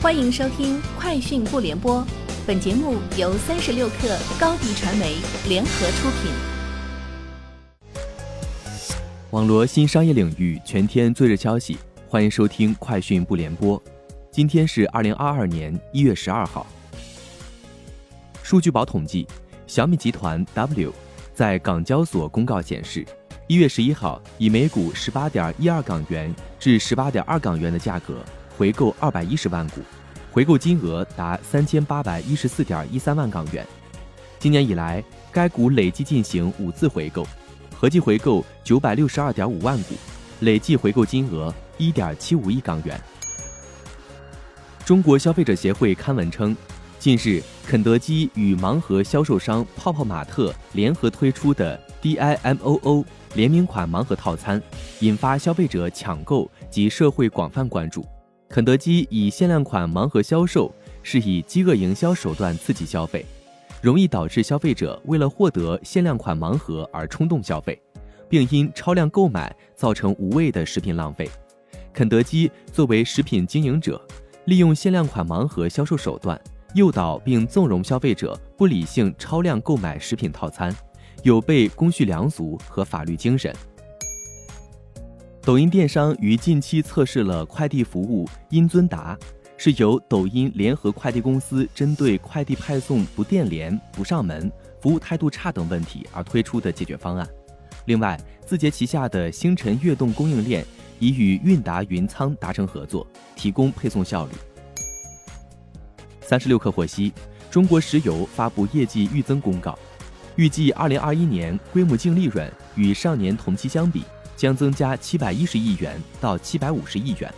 欢迎收听《快讯不联播》，本节目由三十六克高低传媒联合出品。网罗新商业领域全天最热消息，欢迎收听《快讯不联播》。今天是二零二二年一月十二号。数据宝统计，小米集团 W 在港交所公告显示，一月十一号以每股十八点一二港元至十八点二港元的价格。回购二百一十万股，回购金额达三千八百一十四点一三万港元。今年以来，该股累计进行五次回购，合计回购九百六十二点五万股，累计回购金额一点七五亿港元。中国消费者协会刊文称，近日肯德基与盲盒销售商泡泡玛特联合推出的 DIMOO 联名款盲盒套餐，引发消费者抢购及社会广泛关注。肯德基以限量款盲盒销售，是以饥饿营销手段刺激消费，容易导致消费者为了获得限量款盲盒而冲动消费，并因超量购买造成无谓的食品浪费。肯德基作为食品经营者，利用限量款盲盒销售手段，诱导并纵容消费者不理性超量购买食品套餐，有悖公序良俗和法律精神。抖音电商于近期测试了快递服务音尊达，是由抖音联合快递公司针对快递派送不电联、不上门、服务态度差等问题而推出的解决方案。另外，字节旗下的星辰悦动供应链已与韵达云仓达成合作，提供配送效率。三十六氪获悉，中国石油发布业绩预增公告，预计二零二一年规模净利润与上年同期相比。将增加七百一十亿元到七百五十亿元，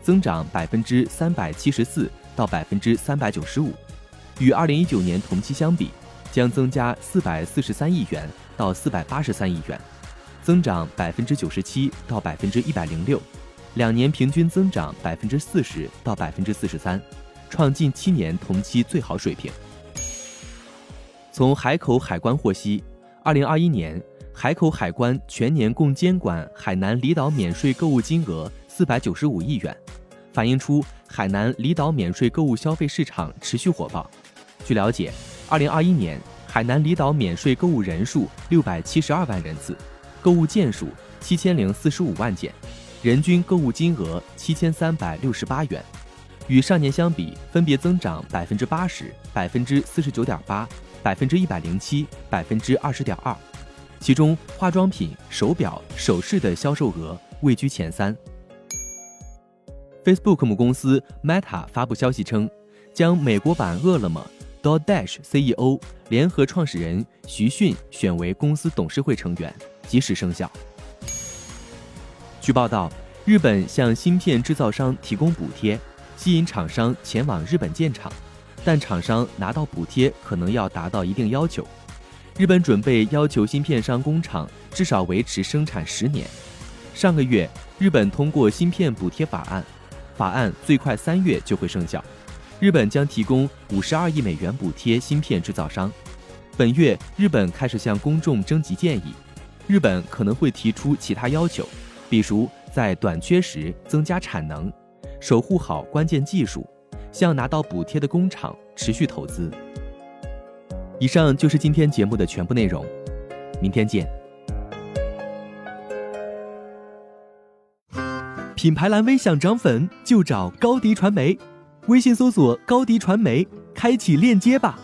增长百分之三百七十四到百分之三百九十五，与二零一九年同期相比，将增加四百四十三亿元到四百八十三亿元，增长百分之九十七到百分之一百零六，两年平均增长百分之四十到百分之四十三，创近七年同期最好水平。从海口海关获悉，二零二一年。海口海关全年共监管海南离岛免税购物金额四百九十五亿元，反映出海南离岛免税购物消费市场持续火爆。据了解，二零二一年海南离岛免税购物人数六百七十二万人次，购物件数七千零四十五万件，人均购物金额七千三百六十八元，与上年相比分别增长百分之八十、百分之四十九点八、百分之一百零七、百分之二十点二。其中，化妆品、手表、首饰的销售额位居前三。Facebook 母公司 Meta 发布消息称，将美国版饿了么 DoorDash CEO 联合创始人徐迅选为公司董事会成员，即时生效。据报道，日本向芯片制造商提供补贴，吸引厂商前往日本建厂，但厂商拿到补贴可能要达到一定要求。日本准备要求芯片商工厂至少维持生产十年。上个月，日本通过芯片补贴法案，法案最快三月就会生效。日本将提供五十二亿美元补贴芯片制造商。本月，日本开始向公众征集建议，日本可能会提出其他要求，比如在短缺时增加产能，守护好关键技术，向拿到补贴的工厂持续投资。以上就是今天节目的全部内容，明天见。品牌蓝 V 想涨粉就找高迪传媒，微信搜索高迪传媒，开启链接吧。